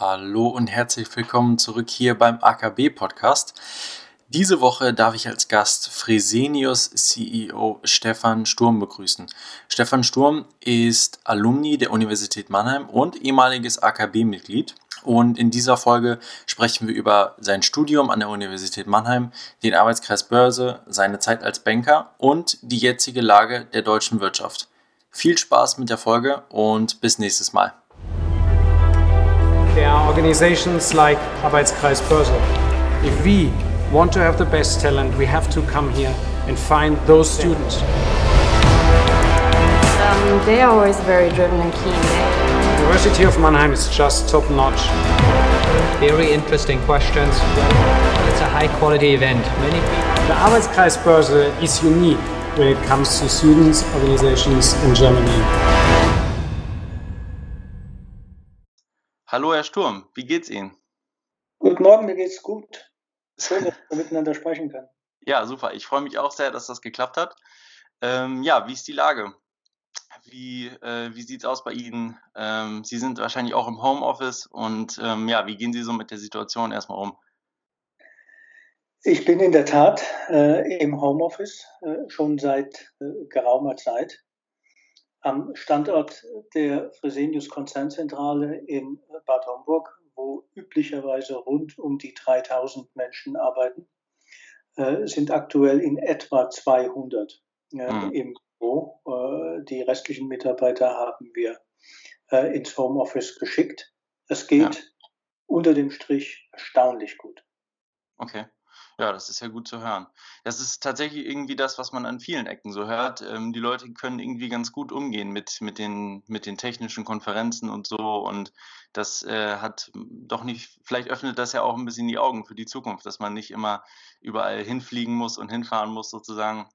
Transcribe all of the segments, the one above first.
Hallo und herzlich willkommen zurück hier beim AKB Podcast. Diese Woche darf ich als Gast Fresenius CEO Stefan Sturm begrüßen. Stefan Sturm ist Alumni der Universität Mannheim und ehemaliges AKB-Mitglied. Und in dieser Folge sprechen wir über sein Studium an der Universität Mannheim, den Arbeitskreis Börse, seine Zeit als Banker und die jetzige Lage der deutschen Wirtschaft. Viel Spaß mit der Folge und bis nächstes Mal. There are organizations like Arbeitskreis Börse. If we want to have the best talent, we have to come here and find those students. Um, they are always very driven and keen. University of Mannheim is just top notch. Very interesting questions. It's a high quality event. Many people. The Arbeitskreis Börse is unique when it comes to students, organizations in Germany. Hallo Herr Sturm, wie geht's Ihnen? Guten Morgen, mir geht's gut. Schön, dass wir miteinander sprechen können. Ja, super. Ich freue mich auch sehr, dass das geklappt hat. Ähm, ja, wie ist die Lage? Wie, äh, wie sieht es aus bei Ihnen? Ähm, Sie sind wahrscheinlich auch im Homeoffice und ähm, ja, wie gehen Sie so mit der Situation erstmal um? Ich bin in der Tat äh, im Homeoffice äh, schon seit äh, geraumer Zeit am Standort der Fresenius Konzernzentrale in Bad Homburg, wo üblicherweise rund um die 3000 Menschen arbeiten, äh, sind aktuell in etwa 200 äh, mhm. im Büro. Äh, die restlichen Mitarbeiter haben wir äh, ins Homeoffice geschickt. Es geht ja. unter dem Strich erstaunlich gut. Okay. Ja, das ist ja gut zu hören. Das ist tatsächlich irgendwie das, was man an vielen Ecken so hört. Ähm, die Leute können irgendwie ganz gut umgehen mit, mit, den, mit den technischen Konferenzen und so. Und das äh, hat doch nicht, vielleicht öffnet das ja auch ein bisschen die Augen für die Zukunft, dass man nicht immer überall hinfliegen muss und hinfahren muss sozusagen,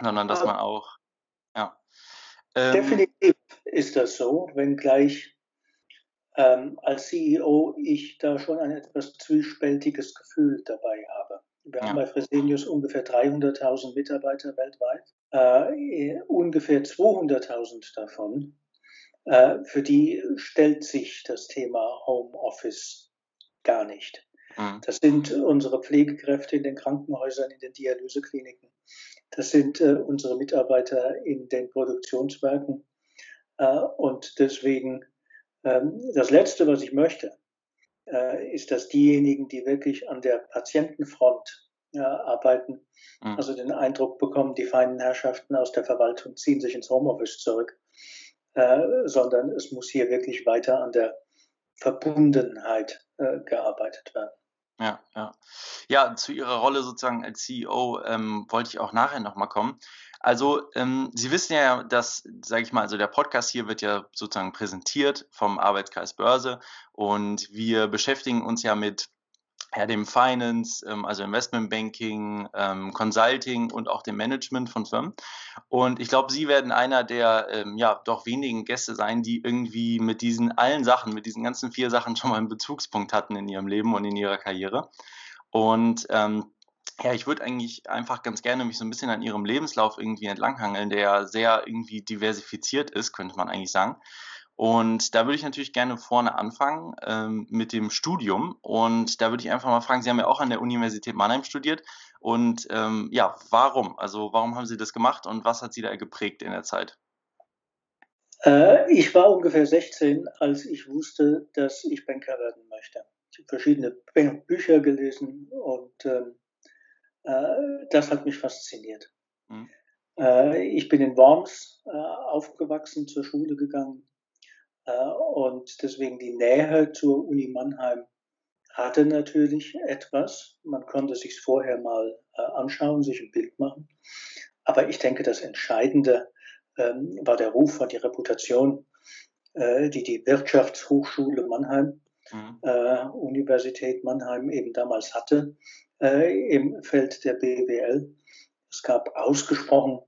sondern dass man auch, ja. Ähm, Definitiv ist das so, wenngleich ähm, als CEO ich da schon ein etwas zwiespältiges Gefühl dabei habe. Wir ja. haben bei Fresenius ungefähr 300.000 Mitarbeiter weltweit. Äh, ungefähr 200.000 davon, äh, für die stellt sich das Thema Homeoffice gar nicht. Mhm. Das sind unsere Pflegekräfte in den Krankenhäusern, in den Dialysekliniken. Das sind äh, unsere Mitarbeiter in den Produktionswerken. Äh, und deswegen das Letzte, was ich möchte, äh, ist, dass diejenigen, die wirklich an der Patientenfront arbeiten, mhm. also den Eindruck bekommen, die feinen Herrschaften aus der Verwaltung ziehen sich ins Homeoffice zurück, äh, sondern es muss hier wirklich weiter an der Verbundenheit äh, gearbeitet werden. Ja, ja. Ja, zu Ihrer Rolle sozusagen als CEO ähm, wollte ich auch nachher nochmal kommen. Also, ähm, Sie wissen ja, dass, sage ich mal, also der Podcast hier wird ja sozusagen präsentiert vom Arbeitskreis Börse und wir beschäftigen uns ja mit ja, dem Finance, ähm, also Investment Banking, ähm, Consulting und auch dem Management von Firmen. Und ich glaube, Sie werden einer der ähm, ja doch wenigen Gäste sein, die irgendwie mit diesen allen Sachen, mit diesen ganzen vier Sachen schon mal einen Bezugspunkt hatten in ihrem Leben und in ihrer Karriere. Und ähm, ja, ich würde eigentlich einfach ganz gerne mich so ein bisschen an ihrem Lebenslauf irgendwie entlanghangeln, der sehr irgendwie diversifiziert ist, könnte man eigentlich sagen. Und da würde ich natürlich gerne vorne anfangen ähm, mit dem Studium. Und da würde ich einfach mal fragen, Sie haben ja auch an der Universität Mannheim studiert. Und ähm, ja, warum? Also warum haben Sie das gemacht und was hat Sie da geprägt in der Zeit? Äh, ich war ungefähr 16, als ich wusste, dass ich Banker werden möchte. Ich habe verschiedene Bücher gelesen und ähm, äh, das hat mich fasziniert. Mhm. Äh, ich bin in Worms äh, aufgewachsen, zur Schule gegangen und deswegen die Nähe zur Uni Mannheim hatte natürlich etwas. Man konnte sich vorher mal anschauen, sich ein Bild machen. Aber ich denke, das Entscheidende ähm, war der Ruf, war die Reputation, die die Wirtschaftshochschule Mannheim, mhm. Universität Mannheim eben damals hatte äh, im Feld der BWL. Es gab ausgesprochen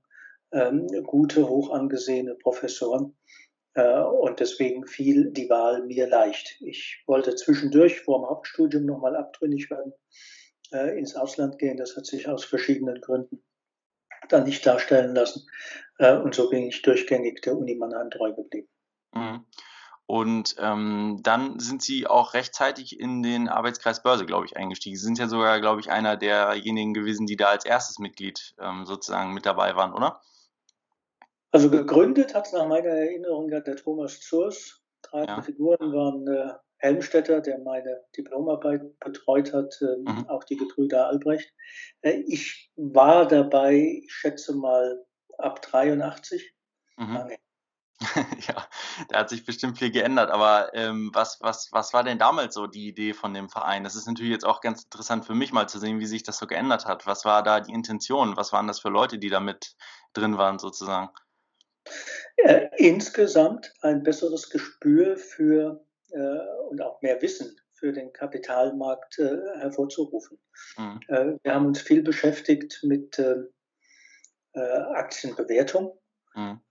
ähm, gute, hoch angesehene Professoren äh, und deswegen fiel die Wahl mir leicht. Ich wollte zwischendurch vor dem Hauptstudium nochmal abtrünnig werden, äh, ins Ausland gehen. Das hat sich aus verschiedenen Gründen dann nicht darstellen lassen. Äh, und so bin ich durchgängig der Uni Mannheim treu geblieben. Mhm. Und ähm, dann sind Sie auch rechtzeitig in den Arbeitskreis Börse, glaube ich, eingestiegen. Sie sind ja sogar, glaube ich, einer derjenigen gewesen, die da als erstes Mitglied ähm, sozusagen mit dabei waren, oder? Also gegründet hat es nach meiner Erinnerung der Thomas Zurs. Drei ja. Figuren waren äh, Helmstetter, der meine Diplomarbeit betreut hat, äh, mhm. auch die Gebrüder Albrecht. Äh, ich war dabei, ich schätze mal ab 83. Mhm. ja, da hat sich bestimmt viel geändert. Aber ähm, was, was, was war denn damals so die Idee von dem Verein? Das ist natürlich jetzt auch ganz interessant für mich mal zu sehen, wie sich das so geändert hat. Was war da die Intention? Was waren das für Leute, die da mit drin waren sozusagen? Äh, insgesamt ein besseres Gespür für äh, und auch mehr Wissen für den Kapitalmarkt äh, hervorzurufen. Mhm. Äh, wir haben uns viel beschäftigt mit äh, Aktienbewertung Mhm.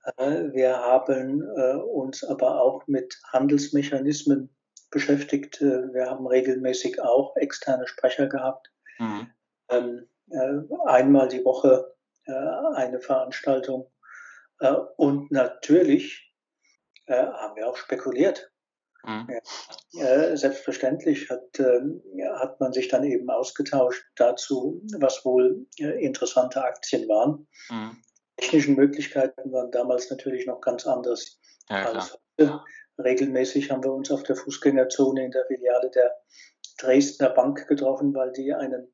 Wir haben uns aber auch mit Handelsmechanismen beschäftigt. Wir haben regelmäßig auch externe Sprecher gehabt. Mhm. Ähm, einmal die Woche eine Veranstaltung. Und natürlich haben wir auch spekuliert. Mhm. Ja, selbstverständlich hat, ähm, hat man sich dann eben ausgetauscht dazu, was wohl interessante Aktien waren. Mhm technischen Möglichkeiten waren damals natürlich noch ganz anders ja, als heute. Regelmäßig haben wir uns auf der Fußgängerzone in der Filiale der Dresdner Bank getroffen, weil die einen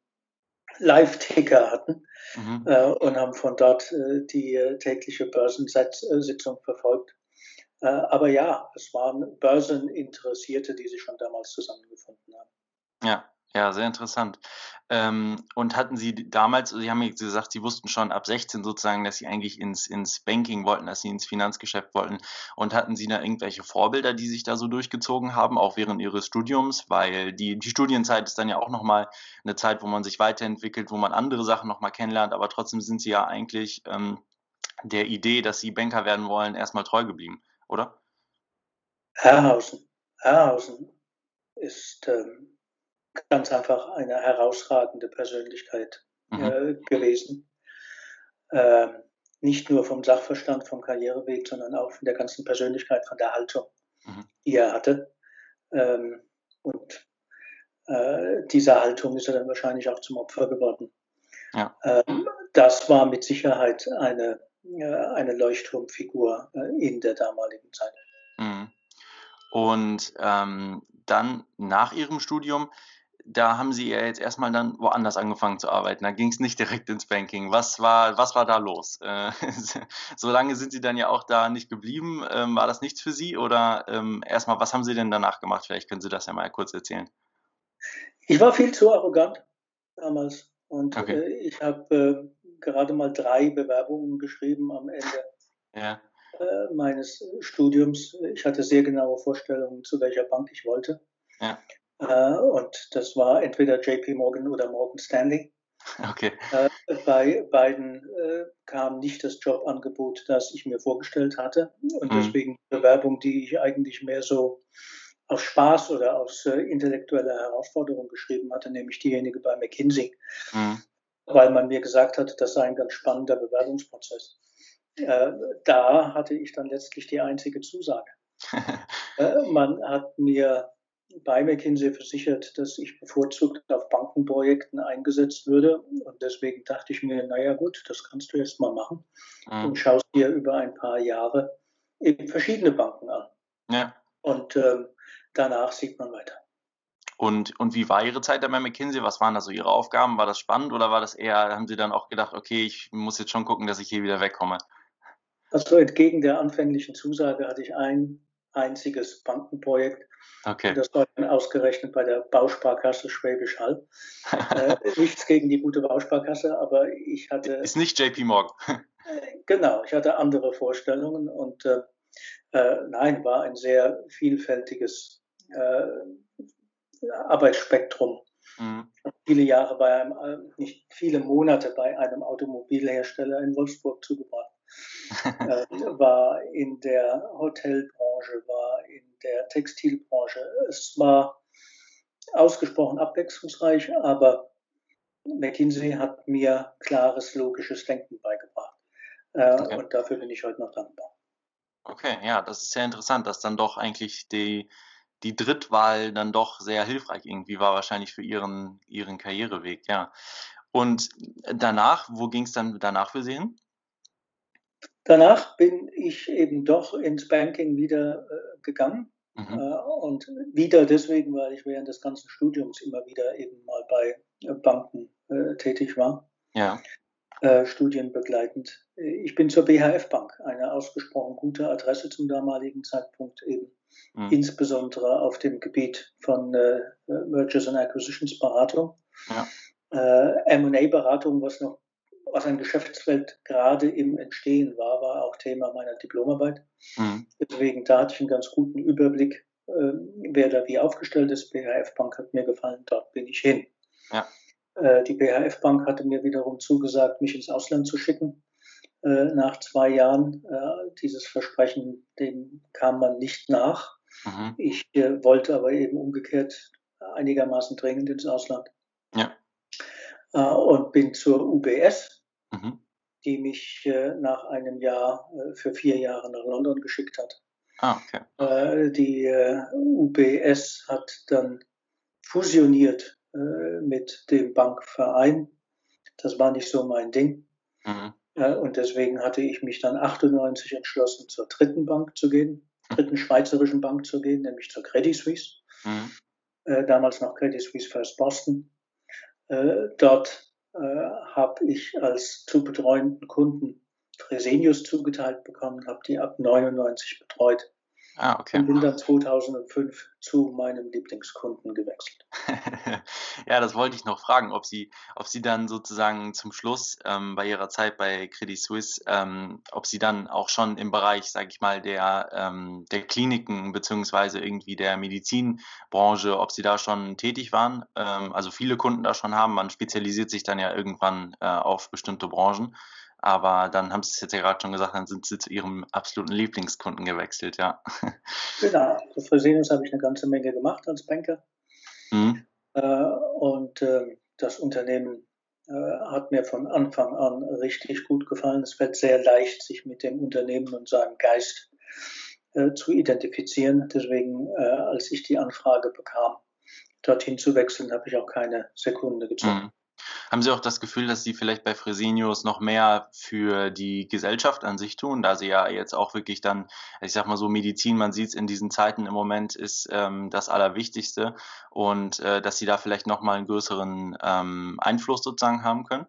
Live-Ticker hatten mhm. äh, und haben von dort äh, die äh, tägliche Börsensitzung verfolgt. Äh, aber ja, es waren Börseninteressierte, die sich schon damals zusammengefunden haben. Ja, ja, sehr interessant. Ähm, und hatten Sie damals, Sie haben ja gesagt, Sie wussten schon ab 16 sozusagen, dass Sie eigentlich ins, ins Banking wollten, dass Sie ins Finanzgeschäft wollten. Und hatten Sie da irgendwelche Vorbilder, die sich da so durchgezogen haben, auch während Ihres Studiums? Weil die, die Studienzeit ist dann ja auch nochmal eine Zeit, wo man sich weiterentwickelt, wo man andere Sachen nochmal kennenlernt, aber trotzdem sind Sie ja eigentlich ähm, der Idee, dass Sie Banker werden wollen, erstmal treu geblieben, oder? Herrhausen. Herrhausen ist ähm, ganz einfach eine herausragende Persönlichkeit mhm. äh, gewesen. Äh, nicht nur vom Sachverstand, vom Karriereweg, sondern auch von der ganzen Persönlichkeit, von der Haltung, mhm. die er hatte. Ähm, und äh, dieser Haltung ist er dann wahrscheinlich auch zum Opfer geworden. Ja. Ähm, das war mit Sicherheit eine, äh, eine Leuchtturmfigur äh, in der damaligen Zeit. Mhm. Und ähm, dann nach Ihrem Studium da haben Sie ja jetzt erstmal dann woanders angefangen zu arbeiten. Da ging es nicht direkt ins Banking. Was war, was war da los? Äh, so lange sind Sie dann ja auch da nicht geblieben. Ähm, war das nichts für Sie? Oder ähm, erstmal, was haben Sie denn danach gemacht? Vielleicht können Sie das ja mal kurz erzählen. Ich war viel zu arrogant damals. Und okay. äh, ich habe äh, gerade mal drei Bewerbungen geschrieben am Ende. Ja. Äh, meines Studiums. Ich hatte sehr genaue Vorstellungen, zu welcher Bank ich wollte. Ja. Äh, und das war entweder JP Morgan oder Morgan Stanley. Okay. Äh, bei beiden äh, kam nicht das Jobangebot, das ich mir vorgestellt hatte. Und mhm. deswegen Bewerbung, die ich eigentlich mehr so aus Spaß oder aus intellektueller Herausforderung geschrieben hatte, nämlich diejenige bei McKinsey. Mhm. Weil man mir gesagt hat, das sei ein ganz spannender Bewerbungsprozess. Da hatte ich dann letztlich die einzige Zusage. Man hat mir bei McKinsey versichert, dass ich bevorzugt auf Bankenprojekten eingesetzt würde. Und deswegen dachte ich mir, naja gut, das kannst du jetzt mal machen mhm. und schaust dir über ein paar Jahre eben verschiedene Banken an. Ja. Und ähm, danach sieht man weiter. Und, und wie war Ihre Zeit da bei McKinsey? Was waren da so Ihre Aufgaben? War das spannend oder war das eher, haben Sie dann auch gedacht, okay, ich muss jetzt schon gucken, dass ich hier wieder wegkomme? Also entgegen der anfänglichen Zusage hatte ich ein einziges Bankenprojekt, Okay. Das war dann ausgerechnet bei der Bausparkasse Schwäbisch Hall. äh, nichts gegen die gute Bausparkasse, aber ich hatte. Ist nicht JP Morgan. äh, genau, ich hatte andere Vorstellungen und äh, äh nein, war ein sehr vielfältiges äh, Arbeitsspektrum. Mhm. Viele Jahre bei einem, äh, nicht viele Monate bei einem Automobilhersteller in Wolfsburg zugebracht. War in der Hotelbranche, war in der Textilbranche. Es war ausgesprochen abwechslungsreich, aber McKinsey hat mir klares, logisches Denken beigebracht. Äh, okay. Und dafür bin ich heute noch dankbar. Okay, ja, das ist sehr interessant, dass dann doch eigentlich die die Drittwahl dann doch sehr hilfreich irgendwie war wahrscheinlich für Ihren Ihren Karriereweg, ja. Und danach, wo ging's dann danach für Sie hin? Danach bin ich eben doch ins Banking wieder, äh, gegangen, Mhm. äh, und wieder deswegen, weil ich während des ganzen Studiums immer wieder eben mal bei, äh, Banken, äh, tätig war. Ja. Äh, studienbegleitend. Äh, ich bin zur BHF Bank, eine ausgesprochen gute Adresse zum damaligen Zeitpunkt eben, Mhm. insbesondere auf dem Gebiet von, Mergers and Acquisitions Beratung. Ja. Äh, M&A-Beratung, was noch was ein Geschäftsfeld gerade im Entstehen war, war auch Thema meiner Diplomarbeit. Mhm. Deswegen, da hatte ich einen ganz guten Überblick, ähm, wer da wie aufgestellt ist. BHF Bank hat mir gefallen, dort bin ich hin. Ja. Äh, die BHF Bank hatte mir wiederum zugesagt, mich ins Ausland zu schicken. Äh, nach zwei Jahren, äh, dieses Versprechen, dem kam man nicht nach. Mhm. Ich äh, wollte aber eben umgekehrt einigermaßen dringend ins Ausland. Ja. Äh, und bin zur UBS, Mhm. die mich äh, nach einem Jahr äh, für vier Jahre nach London geschickt hat. Ah, okay. Äh, die äh, UBS hat dann fusioniert mit dem Bankverein. Das war nicht so mein Ding. Mhm. Und deswegen hatte ich mich dann 98 entschlossen, zur dritten Bank zu gehen, dritten schweizerischen Bank zu gehen, nämlich zur Credit Suisse. Mhm. Damals noch Credit Suisse First Boston. Äh, dort äh, habe ich als zu betreuenden Kunden Fresenius zugeteilt bekommen, habe die ab 99 betreut Ah, und okay. bin dann 2005 zu meinem Lieblingskunden gewechselt. Ja, das wollte ich noch fragen, ob Sie ob Sie dann sozusagen zum Schluss, ähm, bei Ihrer Zeit bei Credit Suisse, ähm, ob Sie dann auch schon im Bereich, sage ich mal, der ähm, der Kliniken beziehungsweise irgendwie der Medizinbranche, ob Sie da schon tätig waren? Ähm, also viele Kunden da schon haben. Man spezialisiert sich dann ja irgendwann, äh, auf bestimmte Branchen. Aber dann haben Sie es jetzt ja gerade schon gesagt, dann sind Sie zu Ihrem absoluten Lieblingskunden gewechselt, ja. Genau, für Fresenius habe ich eine ganze Menge gemacht als Banker. Mhm. Äh, und äh, das Unternehmen äh, hat mir von Anfang an richtig gut gefallen. Es fällt sehr leicht, sich mit dem Unternehmen und seinem Geist äh, zu identifizieren. Deswegen, als ich die Anfrage bekam, dorthin zu wechseln, habe ich auch keine Sekunde gezogen. Mhm. Haben Sie auch das Gefühl, dass Sie vielleicht bei Fresenius noch mehr für die Gesellschaft an sich tun, da Sie ja jetzt auch wirklich dann, ich sag mal so, Medizin, man sieht es in diesen Zeiten im Moment, ist ähm, das Allerwichtigste und äh, dass Sie da vielleicht noch mal einen größeren ähm, Einfluss sozusagen haben können?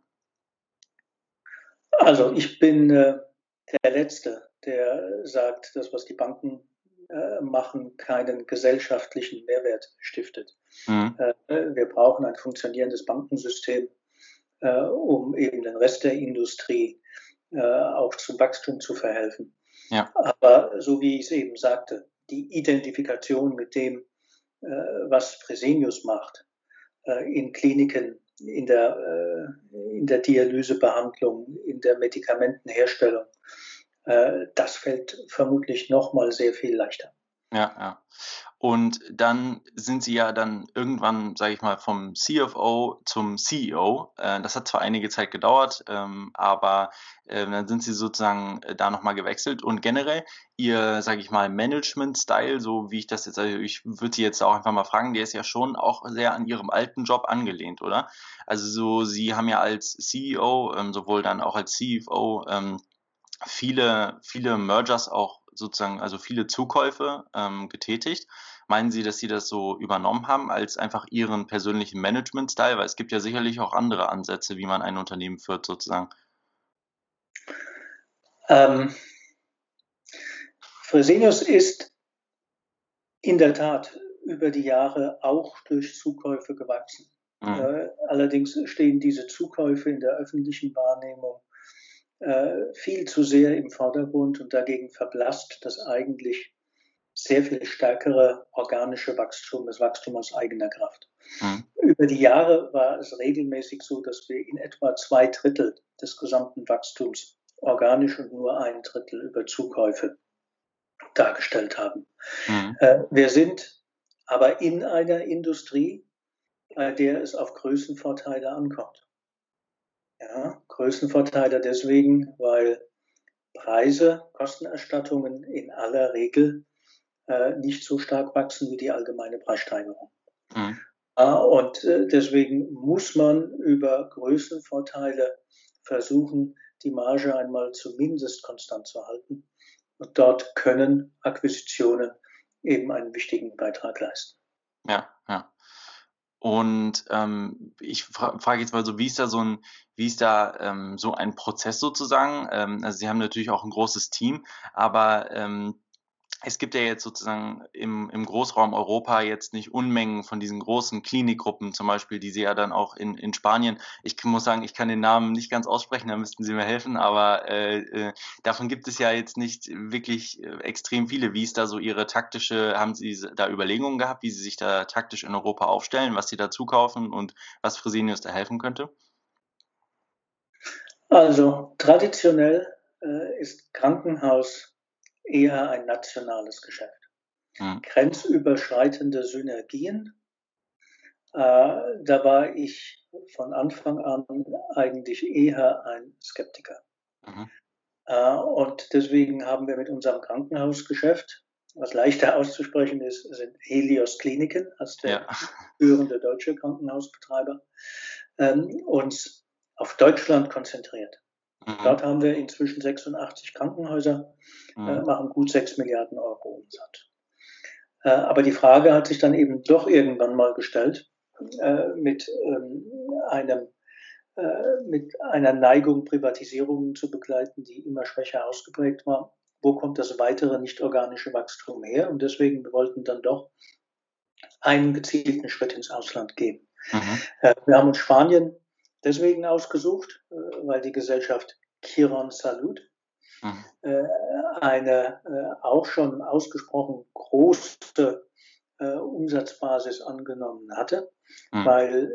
Also ich bin äh, der Letzte, der sagt, dass was die Banken äh, machen, keinen gesellschaftlichen Mehrwert stiftet. Mhm. Äh, wir brauchen ein funktionierendes Bankensystem, äh, um eben den Rest der Industrie auch zum Wachstum zu verhelfen. Ja. Aber so wie ich es eben sagte, die Identifikation mit dem, was Fresenius macht, in Kliniken, in der, in der Dialysebehandlung, in der Medikamentenherstellung, äh, das fällt vermutlich noch mal sehr viel leichter. Ja, ja. Und dann sind Sie ja dann irgendwann, sage ich mal, vom CFO zum CEO. Äh, das hat zwar einige Zeit gedauert, ähm, aber äh, dann sind Sie sozusagen äh, da nochmal gewechselt. Und generell Ihr, sage ich mal, Management-Style, so wie ich das jetzt, also ich würde Sie jetzt auch einfach mal fragen, der ist ja schon auch sehr an Ihrem alten Job angelehnt, oder? Also so, Sie haben ja als CEO, ähm, sowohl dann auch als CFO, ähm, viele, viele Mergers auch sozusagen, also viele Zukäufe ähm, getätigt. Meinen Sie, dass Sie das so übernommen haben als einfach Ihren persönlichen Management-Style? Weil es gibt ja sicherlich auch andere Ansätze, wie man ein Unternehmen führt, sozusagen. Ähm, Fresenius ist in der Tat über die Jahre auch durch Zukäufe gewachsen. Mhm. Äh, allerdings stehen diese Zukäufe in der öffentlichen Wahrnehmung äh, viel zu sehr im Vordergrund und dagegen verblasst das eigentlich sehr viel stärkere organische Wachstum, das Wachstum aus eigener Kraft. Mhm. Über die Jahre war es regelmäßig so, dass wir in etwa zwei Drittel des gesamten Wachstums organisch und nur ein Drittel über Zukäufe dargestellt haben. Mhm. Äh, wir sind aber in einer Industrie, bei der es auf Größenvorteile ankommt. Ja, Größenvorteile deswegen, weil Preise, Kostenerstattungen in aller Regel äh, nicht so stark wachsen wie die allgemeine Preissteigerung. Mhm. und äh, deswegen muss man über Größenvorteile versuchen, die Marge einmal zumindest konstant zu halten. Und dort können Akquisitionen eben einen wichtigen Beitrag leisten. Ja. Und ähm, ich fra frage jetzt mal so, wie ist da so ein, wie ist da ähm, so ein Prozess sozusagen? Ähm, also Sie haben natürlich auch ein großes Team, aber ähm, es gibt ja jetzt sozusagen im, im Großraum Europa jetzt nicht Unmengen von diesen großen Klinikgruppen, zum Beispiel, die sie ja dann auch in, in Spanien, ich muss sagen, ich kann den Namen nicht ganz aussprechen, da müssten Sie mir helfen, aber äh, äh, davon gibt es ja jetzt nicht wirklich äh, extrem viele. Wie ist da so Ihre taktische, haben Sie da Überlegungen gehabt, wie Sie sich da taktisch in Europa aufstellen, was Sie da zukaufen und was Fresenius da helfen könnte? Also traditionell äh, ist Krankenhaus eher ein nationales Geschäft. Mhm. Grenzüberschreitende Synergien, äh, da war ich von Anfang an eigentlich eher ein Skeptiker. Mhm. Äh, und deswegen haben wir mit unserem Krankenhausgeschäft, was leichter auszusprechen ist, sind Helios Kliniken als der ja. führende deutsche Krankenhausbetreiber, ähm, uns auf Deutschland konzentriert. Mhm. Dort haben wir inzwischen 86 Krankenhäuser, äh, mhm. äh, machen gut 6 Milliarden Euro Umsatz. Äh, aber die Frage hat sich dann eben doch irgendwann mal gestellt äh, mit ähm, einem äh, mit einer Neigung, Privatisierungen zu begleiten, die immer schwächer ausgeprägt war. Wo kommt das weitere nicht organische Wachstum her? Und deswegen wir wollten dann doch einen gezielten Schritt ins Ausland gehen. Mhm. Äh, wir haben uns Spanien deswegen ausgesucht, äh, weil die Gesellschaft Chiron Salud mhm. Eine äh, auch schon ausgesprochen große Umsatzbasis angenommen hatte, mhm. weil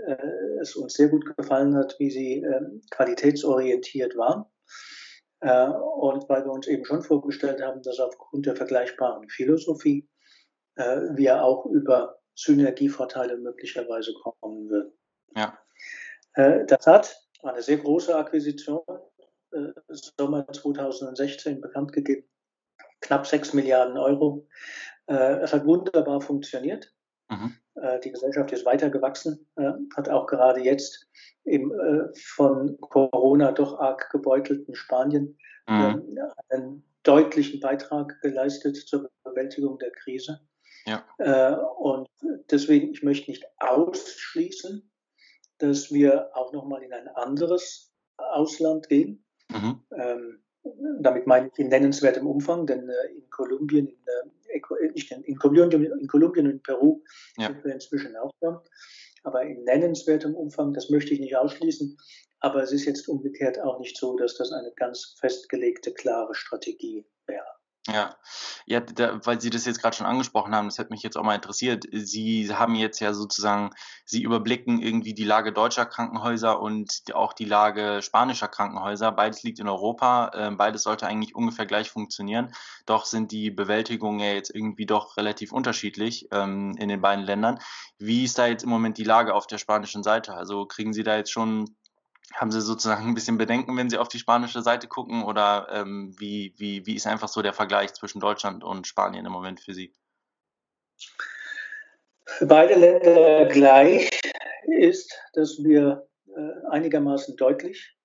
es uns sehr gut gefallen hat, wie sie ähm, qualitätsorientiert waren. und weil wir uns eben schon vorgestellt haben, dass aufgrund der vergleichbaren Philosophie wir auch über Synergievorteile möglicherweise kommen würden. Ja. Äh, das hat eine sehr große Akquisition äh, Sommer 2016 bekannt gegeben. Knapp 6 Milliarden Euro. Äh, es hat wunderbar funktioniert. Mhm. Die Gesellschaft ist weiter gewachsen, hat auch gerade jetzt im von Corona doch arg gebeutelten Spanien mhm. einen deutlichen Beitrag geleistet zur Bewältigung der Krise. Ja. Und deswegen, ich möchte nicht ausschließen, dass wir auch nochmal in ein anderes Ausland gehen. Mhm. Ähm, damit meine ich in nennenswertem Umfang, denn äh, in Kolumbien, in, äh, nicht in, Kolumbien, in Kolumbien und in Peru ja. sind wir inzwischen auch da. Aber in nennenswertem Umfang, das möchte ich nicht ausschließen. Aber es ist jetzt umgekehrt auch nicht so, dass das eine ganz festgelegte, klare Strategie wäre. Ja, ja, da, weil Sie das jetzt gerade schon angesprochen haben, das hätte mich jetzt auch mal interessiert. Sie haben jetzt ja sozusagen, Sie überblicken irgendwie die Lage deutscher Krankenhäuser und auch die Lage spanischer Krankenhäuser. Beides liegt in Europa, äh, beides sollte eigentlich ungefähr gleich funktionieren. Doch sind die Bewältigungen ja jetzt irgendwie doch relativ unterschiedlich ähm, in den beiden Ländern. Wie ist da jetzt im Moment die Lage auf der spanischen Seite? Also kriegen Sie da jetzt schon haben Sie sozusagen ein bisschen Bedenken, wenn Sie auf die spanische Seite gucken? Oder ähm, wie, wie, wie ist einfach so der Vergleich zwischen Deutschland und Spanien im Moment für Sie? Für beide Länder gleich ist, dass wir äh, einigermaßen deutlich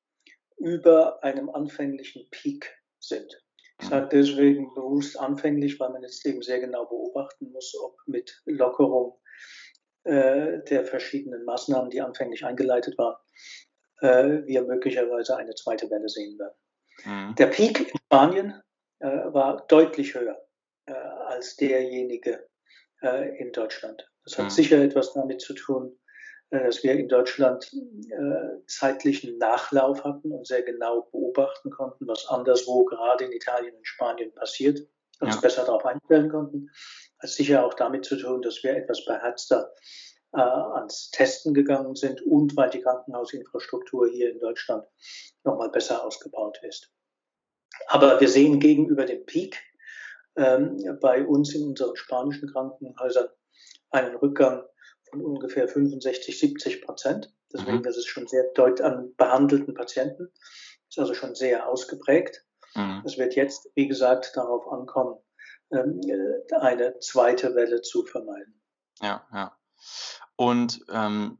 über einem anfänglichen Peak sind. Ich sage deswegen bewusst anfänglich, weil man jetzt eben sehr genau beobachten muss, ob mit Lockerung äh, der verschiedenen Maßnahmen, die anfänglich eingeleitet waren, äh, wir möglicherweise eine zweite Welle sehen werden. Mhm. Der Peak in Spanien äh, war deutlich höher äh, als derjenige äh, in Deutschland. Das hat mhm. sicher etwas damit zu tun, äh, dass wir in Deutschland äh, zeitlichen Nachlauf hatten und sehr genau beobachten konnten, was anderswo gerade in Italien und Spanien passiert, uns ja. besser darauf einstellen konnten. Hat sicher auch damit zu tun, dass wir etwas beherzter äh, ans Testen gegangen sind und weil die Krankenhausinfrastruktur hier in Deutschland nochmal besser ausgebaut ist. Aber wir sehen gegenüber dem Peak ähm, bei uns in unseren spanischen Krankenhäusern einen Rückgang von ungefähr 65, 70 Prozent. Deswegen mhm. das ist schon sehr deutlich an behandelten Patienten. Ist also schon sehr ausgeprägt. Mhm. Es wird jetzt, wie gesagt, darauf ankommen, ähm, äh, eine zweite Welle zu vermeiden. Ja, ja. Und ähm,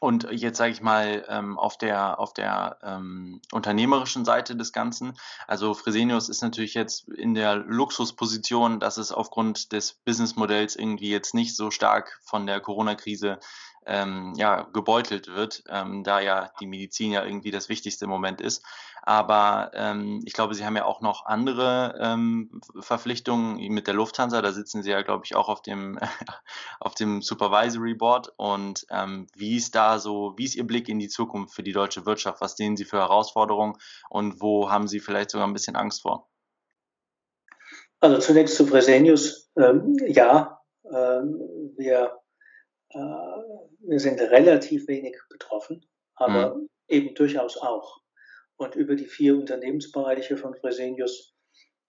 und jetzt sage ich mal ähm, auf der, auf der ähm, unternehmerischen Seite des Ganzen. Also Fresenius ist natürlich jetzt in der Luxusposition, dass es aufgrund des Businessmodells irgendwie jetzt nicht so stark von der Corona-Krise ähm, ja, gebeutelt wird, ähm, da ja die Medizin ja irgendwie das wichtigste im Moment ist. Aber ähm, ich glaube, Sie haben ja auch noch andere ähm, Verpflichtungen mit der Lufthansa. Da sitzen Sie ja, glaube ich, auch auf dem, auf dem Supervisory Board. Und ähm, wie ist da so, wie ist Ihr Blick in die Zukunft für die deutsche Wirtschaft? Was sehen Sie für Herausforderungen und wo haben Sie vielleicht sogar ein bisschen Angst vor? Also zunächst zu Fresenius. Ähm, ja, ähm, wir äh, wir sind relativ wenig betroffen, aber mhm. eben durchaus auch. Und über die vier Unternehmensbereiche von Fresenius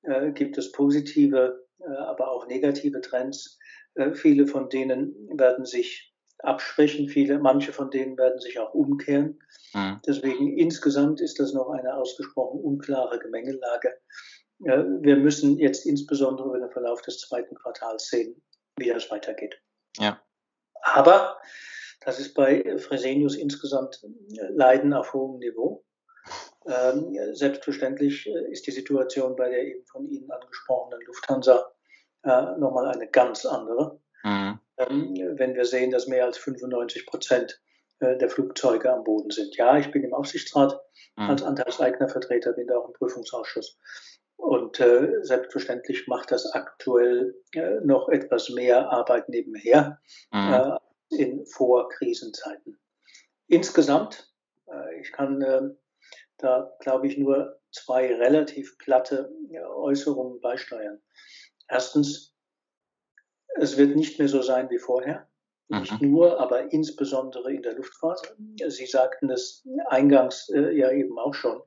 äh, gibt es positive, äh, aber auch negative Trends. Äh, viele von denen werden sich abschwächen, viele, manche von denen werden sich auch umkehren. Mhm. Deswegen insgesamt ist das noch eine ausgesprochen unklare Gemengelage. Äh, wir müssen jetzt insbesondere über den Verlauf des zweiten Quartals sehen, wie das weitergeht. Ja. Aber das ist bei Fresenius insgesamt äh, Leiden auf hohem Niveau. Ähm, selbstverständlich äh, ist die Situation bei der eben von Ihnen angesprochenen Lufthansa äh, nochmal eine ganz andere. Mhm. Ähm, wenn wir sehen, dass mehr als 95 Prozent äh, der Flugzeuge am Boden sind. Ja, ich bin im Aufsichtsrat mhm. als Anteilseignervertreter, bin da auch im Prüfungsausschuss. Und äh, selbstverständlich macht das aktuell äh, noch etwas mehr Arbeit nebenher mhm. äh, in Vorkrisenzeiten. Insgesamt, ich kann äh, da, glaube ich, nur zwei relativ platte äh, Äußerungen beisteuern. Erstens, es wird nicht mehr so sein wie vorher. Nicht mhm. nur, aber insbesondere in der Luftfahrt. Sie sagten es eingangs äh, ja eben auch schon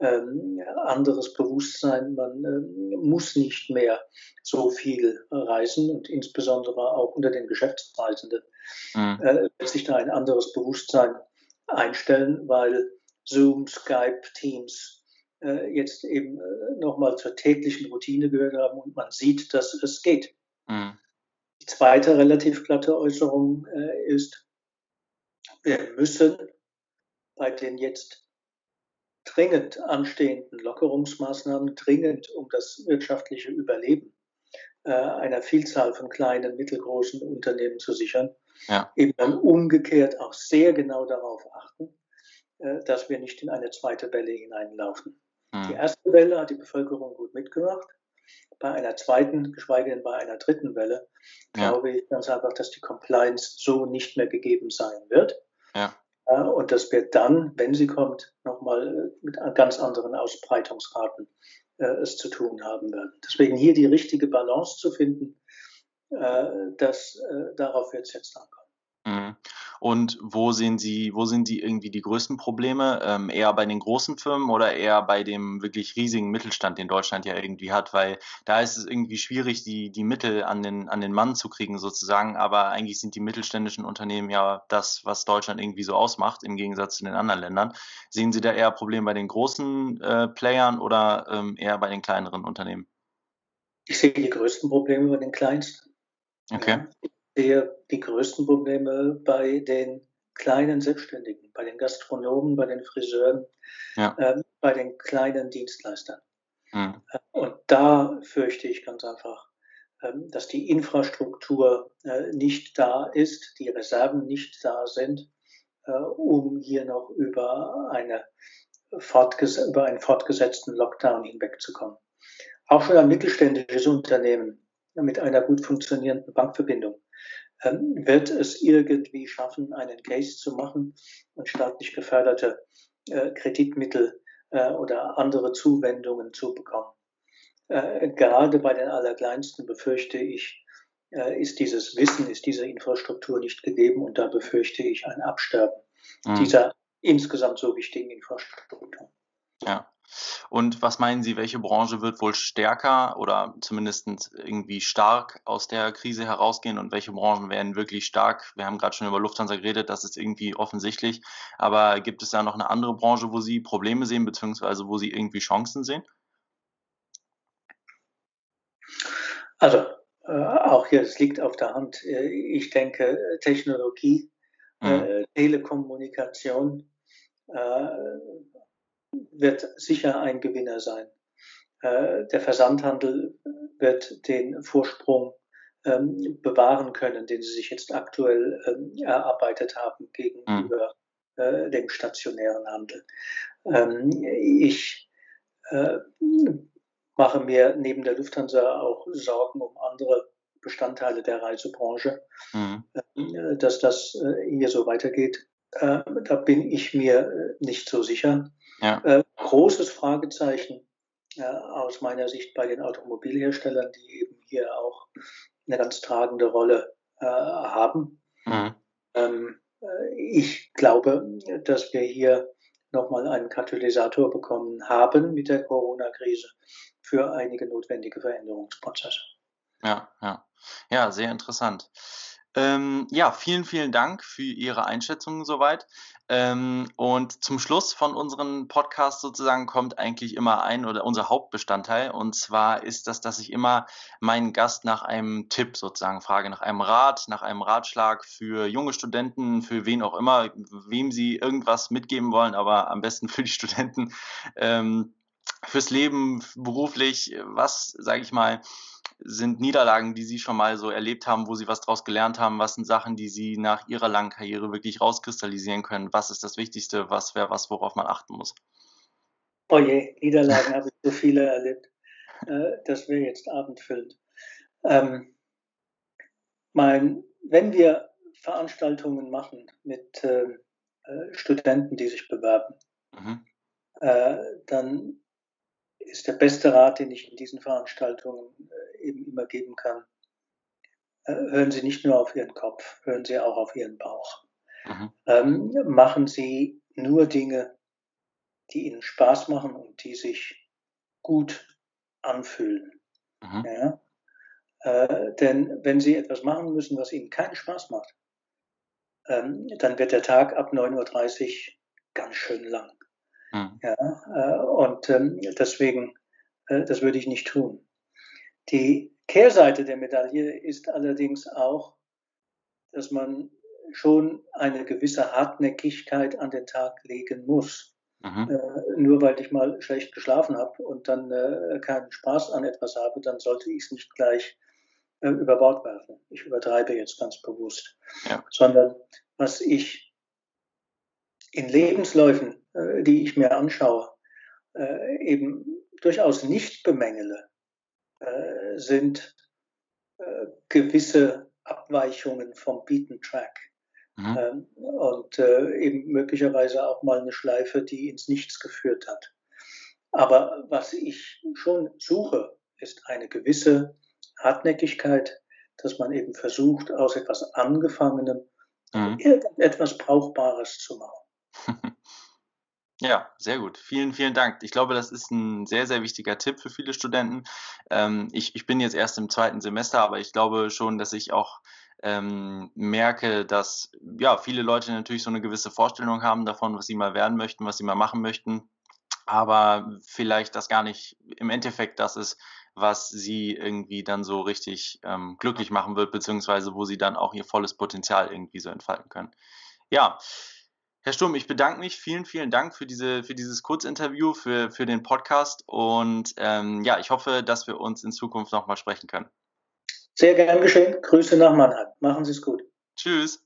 ähm, anderes Bewusstsein. Man äh, muss nicht mehr so viel reisen und insbesondere auch unter den Geschäftsreisenden mhm. äh, wird sich da ein anderes Bewusstsein einstellen, weil Zoom, Skype, Teams äh, jetzt eben äh, nochmal zur täglichen Routine gehört haben und man sieht, dass es geht. Mhm. Die zweite relativ glatte Äußerung äh, ist, wir müssen bei den jetzt dringend anstehenden Lockerungsmaßnahmen, dringend um das wirtschaftliche Überleben äh, einer Vielzahl von kleinen, mittelgroßen Unternehmen zu sichern, ja. eben dann umgekehrt auch sehr genau darauf achten, dass wir nicht in eine zweite Welle hineinlaufen. Mhm. Die erste Welle hat die Bevölkerung gut mitgemacht. Bei einer zweiten, geschweige denn bei einer dritten Welle, ja. glaube ich ganz einfach, dass die Compliance so nicht mehr gegeben sein wird. Ja. Ja, und dass wir dann, wenn sie kommt, nochmal äh, mit ganz anderen Ausbreitungsraten äh, es zu tun haben werden. Deswegen hier die richtige Balance zu finden, äh, das, äh, darauf wird es jetzt ankommen. Mhm. Und wo sehen Sie, wo sind die irgendwie die größten Probleme? Ähm, eher bei den großen Firmen oder eher bei dem wirklich riesigen Mittelstand, den Deutschland ja irgendwie hat? Weil da ist es irgendwie schwierig, die, die Mittel an den, an den Mann zu kriegen sozusagen. Aber eigentlich sind die mittelständischen Unternehmen ja das, was Deutschland irgendwie so ausmacht, im Gegensatz zu den anderen Ländern. Sehen Sie da eher Probleme bei den großen äh, Playern oder ähm, eher bei den kleineren Unternehmen? Ich sehe die größten Probleme bei den kleinsten. Okay. Ja sehe die größten Probleme bei den kleinen Selbstständigen, bei den Gastronomen, bei den Friseuren, ja. äh, bei den kleinen Dienstleistern. Mhm. Und da fürchte ich ganz einfach, äh, dass die Infrastruktur äh, nicht da ist, die Reserven nicht da sind, äh, um hier noch über, eine über einen fortgesetzten Lockdown hinwegzukommen. Auch schon ein mittelständisches Unternehmen mit einer gut funktionierenden Bankverbindung ähm, wird es irgendwie schaffen, einen Case zu machen und staatlich geförderte äh, Kreditmittel äh, oder andere Zuwendungen zu bekommen. Äh, gerade bei den Allerkleinsten befürchte ich, ist dieses Wissen, ist diese Infrastruktur nicht gegeben und da befürchte ich ein Absterben mhm. dieser insgesamt so wichtigen Infrastruktur. Ja. Und was meinen Sie, welche Branche wird wohl stärker oder zumindest irgendwie stark aus der Krise herausgehen und welche Branchen werden wirklich stark? Wir haben gerade schon über Lufthansa geredet, das ist irgendwie offensichtlich. Aber gibt es da noch eine andere Branche, wo Sie Probleme sehen, beziehungsweise wo Sie irgendwie Chancen sehen? Also, äh, auch hier, es liegt auf der Hand. Äh, ich denke, Technologie, mhm. äh, Telekommunikation, äh, wird sicher ein Gewinner sein. Äh, der Versandhandel wird den Vorsprung ähm, bewahren können, den sie sich jetzt aktuell ähm, erarbeitet haben gegenüber mhm. dem stationären Handel. Ähm, ich mache mir neben der Lufthansa auch Sorgen um andere Bestandteile der Reisebranche, mhm. dass das hier so weitergeht. Da bin ich mir nicht so sicher. Ja. Großes Fragezeichen aus meiner Sicht bei den Automobilherstellern, die eben hier auch eine ganz tragende Rolle äh, haben. Mhm. Ähm, äh, ich glaube, dass wir hier nochmal einen Katalysator bekommen haben mit der Corona-Krise für einige notwendige Veränderungsprozesse. Ja, ja. Ja, sehr interessant. Ähm, ja, vielen, vielen Dank für Ihre Einschätzungen soweit. Ähm, und zum Schluss von unserem Podcast sozusagen kommt eigentlich immer ein oder unser Hauptbestandteil. Und zwar ist das, dass ich immer meinen Gast nach einem Tipp sozusagen frage, nach einem Rat, nach einem Ratschlag für junge Studenten, für wen auch immer, wem sie irgendwas mitgeben wollen, aber am besten für die Studenten. Ähm, fürs Leben, beruflich, was, sage ich mal, sind Niederlagen, die Sie schon mal so erlebt haben, wo Sie was daraus gelernt haben? Was sind Sachen, die Sie nach Ihrer langen Karriere wirklich rauskristallisieren können? Was ist das Wichtigste? Was wäre was, worauf man achten muss? Oh je, Niederlagen habe ich so viele erlebt. Äh, das wäre jetzt abendfüllend. Ähm, mein, wenn wir Veranstaltungen machen mit äh, äh Studenten, die sich bewerben, mhm. äh, dann ist der beste Rat, den ich in diesen Veranstaltungen äh, eben immer geben kann. Äh, hören Sie nicht nur auf Ihren Kopf, hören Sie auch auf Ihren Bauch. Mhm. Ähm, machen Sie nur Dinge, die Ihnen Spaß machen und die sich gut anfühlen. Mhm. Ja? Äh, denn wenn Sie etwas machen müssen, was Ihnen keinen Spaß macht, ähm, dann wird der Tag ab 9.30 Uhr ganz schön lang. Mhm. Ja, äh, und ähm, deswegen, äh, das würde ich nicht tun. Die Kehrseite der Medaille ist allerdings auch, dass man schon eine gewisse Hartnäckigkeit an den Tag legen muss. Mhm. Äh, nur weil ich mal schlecht geschlafen habe und dann äh, keinen Spaß an etwas habe, dann sollte ich es nicht gleich äh, über Bord werfen. Ich übertreibe jetzt ganz bewusst. Ja. Sondern was ich in Lebensläufen die ich mir anschaue, äh, eben durchaus nicht bemängele, äh, sind gewisse Abweichungen vom Beaten Track. Mhm. Ähm, und eben möglicherweise auch mal eine Schleife, die ins Nichts geführt hat. Aber was ich schon suche, ist eine gewisse Hartnäckigkeit, dass man eben versucht, aus etwas Angefangenem mhm. irgendetwas Brauchbares zu machen. Ja, sehr gut. Vielen, vielen Dank. Ich glaube, das ist ein sehr, sehr wichtiger Tipp für viele Studenten. Ähm, ich, ich bin jetzt erst im zweiten Semester, aber ich glaube schon, dass ich auch ähm, merke, dass ja viele Leute natürlich so eine gewisse Vorstellung haben davon, was sie mal werden möchten, was sie mal machen möchten, aber vielleicht das gar nicht im Endeffekt das ist, was sie irgendwie dann so richtig ähm, glücklich machen wird, beziehungsweise wo sie dann auch ihr volles Potenzial irgendwie so entfalten können. Ja, Herr Sturm, ich bedanke mich. Vielen, vielen Dank für, diese, für dieses Kurzinterview, für, für den Podcast. Und ähm, ja, ich hoffe, dass wir uns in Zukunft nochmal sprechen können. Sehr gern geschehen. Grüße nach Mannheim. Machen Sie es gut. Tschüss.